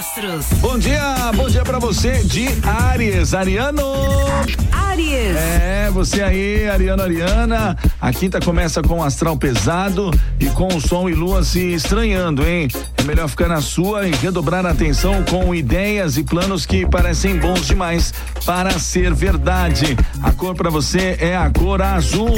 astros. Bom dia, bom dia pra você de Aries, Ariano. Aries. É, você aí, Ariano, Ariana. A quinta começa com astral pesado e com o sol e lua se estranhando, hein? É melhor ficar na sua e redobrar a atenção com ideias e planos que parecem bons demais para ser verdade. A cor pra você é a cor azul.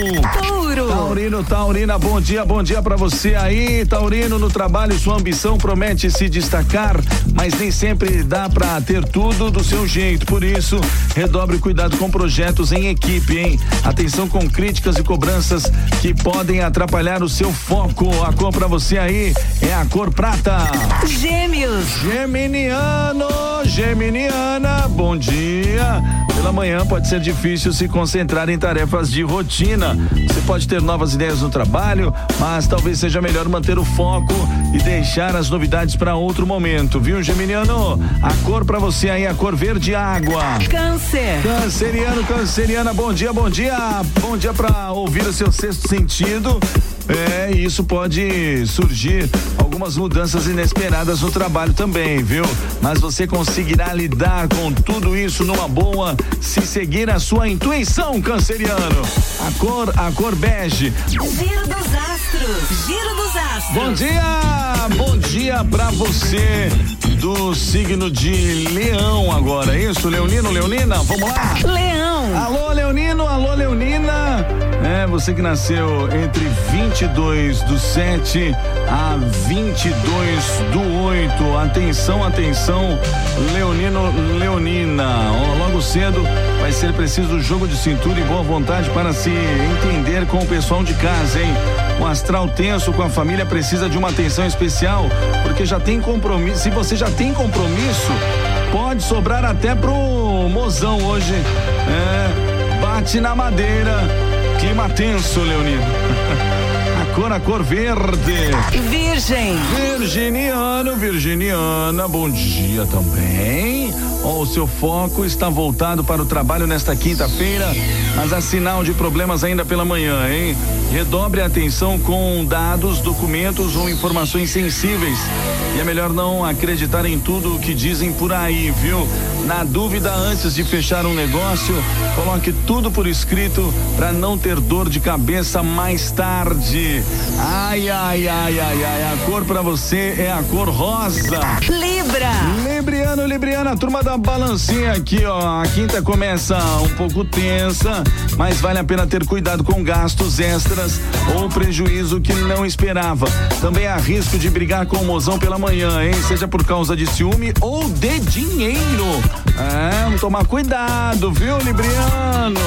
Touro. Taurino, Taurina, bom dia, bom dia pra você aí, Taurino, no trabalho sua ambição promete se destacar, mas nem sempre dá pra ter tudo do seu jeito, por isso, redobre cuidado com projetos em equipe, hein? Atenção com críticas e cobranças que podem atrapalhar o seu foco. A cor pra você aí é a cor prata. Gêmeos. Geminiano, Geminiana, bom dia. Pela manhã pode ser difícil se concentrar em tarefas de rotina. Você pode ter novas ideias no trabalho, mas talvez seja melhor manter o foco e deixar as novidades para outro momento, viu, Geminiano? A cor para você aí, a cor verde água. Câncer. Canceriano, canceriana, bom dia, bom dia. Bom dia para ouvir o seu sexto sentido. É, isso pode surgir algumas mudanças inesperadas no trabalho também, viu? Mas você conseguirá lidar com tudo isso numa boa se seguir a sua intuição, canceriano. A cor, a cor bege. Giro dos astros. Giro dos astros. Bom dia! Bom dia pra você do signo de Leão agora, é isso? Leonino, Leonina? Vamos lá? Leão. Alô, Leonino, alô, Leonina. Você que nasceu entre 22 do 7 a 22 do 8. Atenção, atenção, Leonino, Leonina. Logo cedo vai ser preciso jogo de cintura e boa vontade para se entender com o pessoal de casa, hein? O astral tenso com a família precisa de uma atenção especial, porque já tem compromisso. Se você já tem compromisso, pode sobrar até pro mozão hoje. É, bate na madeira. Clima tenso, Leonino. Cor, a cor verde. Virgem. Virginiano, Virginiana, bom dia também. Ó, o seu foco está voltado para o trabalho nesta quinta-feira, mas há sinal de problemas ainda pela manhã, hein? Redobre a atenção com dados, documentos ou informações sensíveis. E é melhor não acreditar em tudo o que dizem por aí, viu? Na dúvida, antes de fechar um negócio, coloque tudo por escrito para não ter dor de cabeça mais tarde. Ai, ai, ai, ai, ai. A cor para você é a cor rosa. Libra. Libriano, Libriana, a turma da balancinha aqui, ó. A quinta começa um pouco tensa, mas vale a pena ter cuidado com gastos extras ou prejuízo que não esperava. Também há risco de brigar com o mozão pela manhã, hein? Seja por causa de ciúme ou de dinheiro. É, vamos tomar cuidado, viu, Libriano?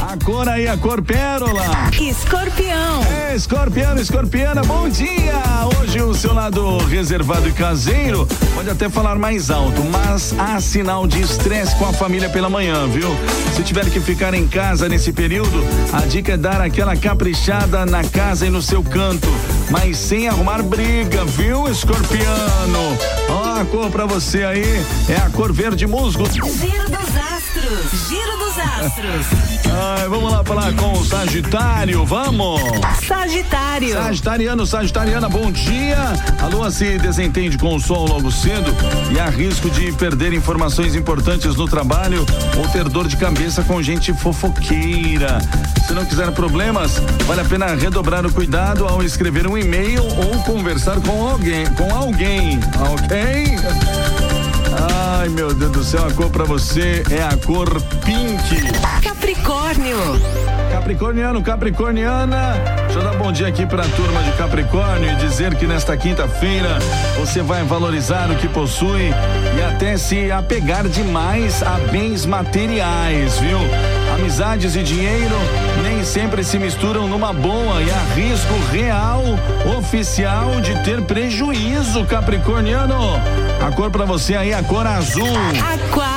A cor aí, a cor pérola. Escorpião. É, escorpiano, escorpiana, bom dia! Hoje o seu lado reservado e caseiro pode até falar mais alto, mas há sinal de estresse com a família pela manhã, viu? Se tiver que ficar em casa nesse período, a dica é dar aquela caprichada na casa e no seu canto, mas sem arrumar briga, viu, escorpiano? Ó, a cor pra você aí é a cor verde musgo. Giro dos astros. Giro dos astros. Ai, vamos lá falar com o Sagitário, vamos! Sagitário. Sagitariano, Sagitariana, bom dia. A lua se desentende com o sol logo cedo e há risco de perder informações importantes no trabalho ou ter dor de cabeça com gente fofoqueira. Se não quiser problemas, vale a pena redobrar o cuidado ao escrever um e-mail ou conversar com alguém, com alguém, ok? Ai, meu Deus do céu, a cor pra você é a cor pink. Capricórnio. Capricorniano, Capricorniana, deixa eu dar bom dia aqui pra turma de Capricórnio e dizer que nesta quinta-feira você vai valorizar o que possui e até se apegar demais a bens materiais, viu? Amizades e dinheiro nem sempre se misturam numa boa e há risco real, oficial de ter prejuízo, Capricorniano. A cor pra você aí, a cor azul. Aquário.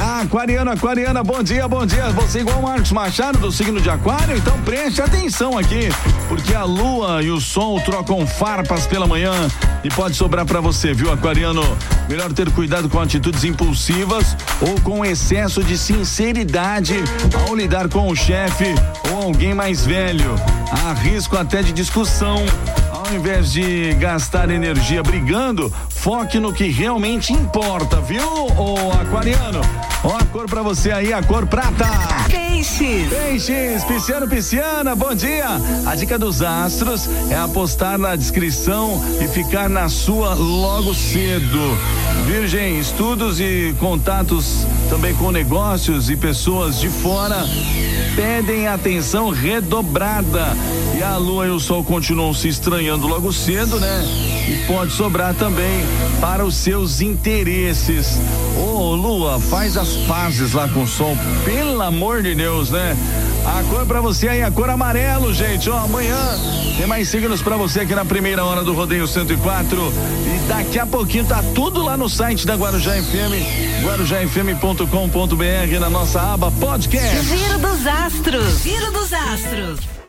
Aquariano, aquariana, bom dia, bom dia. Você igual o Marcos Machado do signo de aquário? Então preste atenção aqui, porque a lua e o sol trocam farpas pela manhã e pode sobrar pra você, viu, aquariano? Melhor ter cuidado com atitudes impulsivas ou com excesso de sinceridade ao lidar com o chefe ou alguém mais velho. Há risco até de discussão ao invés de gastar energia brigando, foque no que realmente importa, viu, ô aquariano? Ó a cor pra você aí, a cor prata. Peixes. Peixes, pisciano, pisciana, bom dia. A dica dos astros é apostar na descrição e ficar na sua logo cedo. Virgem, estudos e contatos também com negócios e pessoas de fora pedem atenção redobrada. E a lua e o sol continuam se estranhando logo cedo, né? Pode sobrar também para os seus interesses. Ô, oh, lua, faz as pazes lá com o sol, pelo amor de Deus, né? A cor para você aí, a cor amarelo, gente. Ó, amanhã tem mais signos para você aqui na primeira hora do Rodeio 104. E daqui a pouquinho tá tudo lá no site da Guarujá FM, guarujafm.com.br, na nossa aba podcast. Giro dos Astros. Giro dos Astros.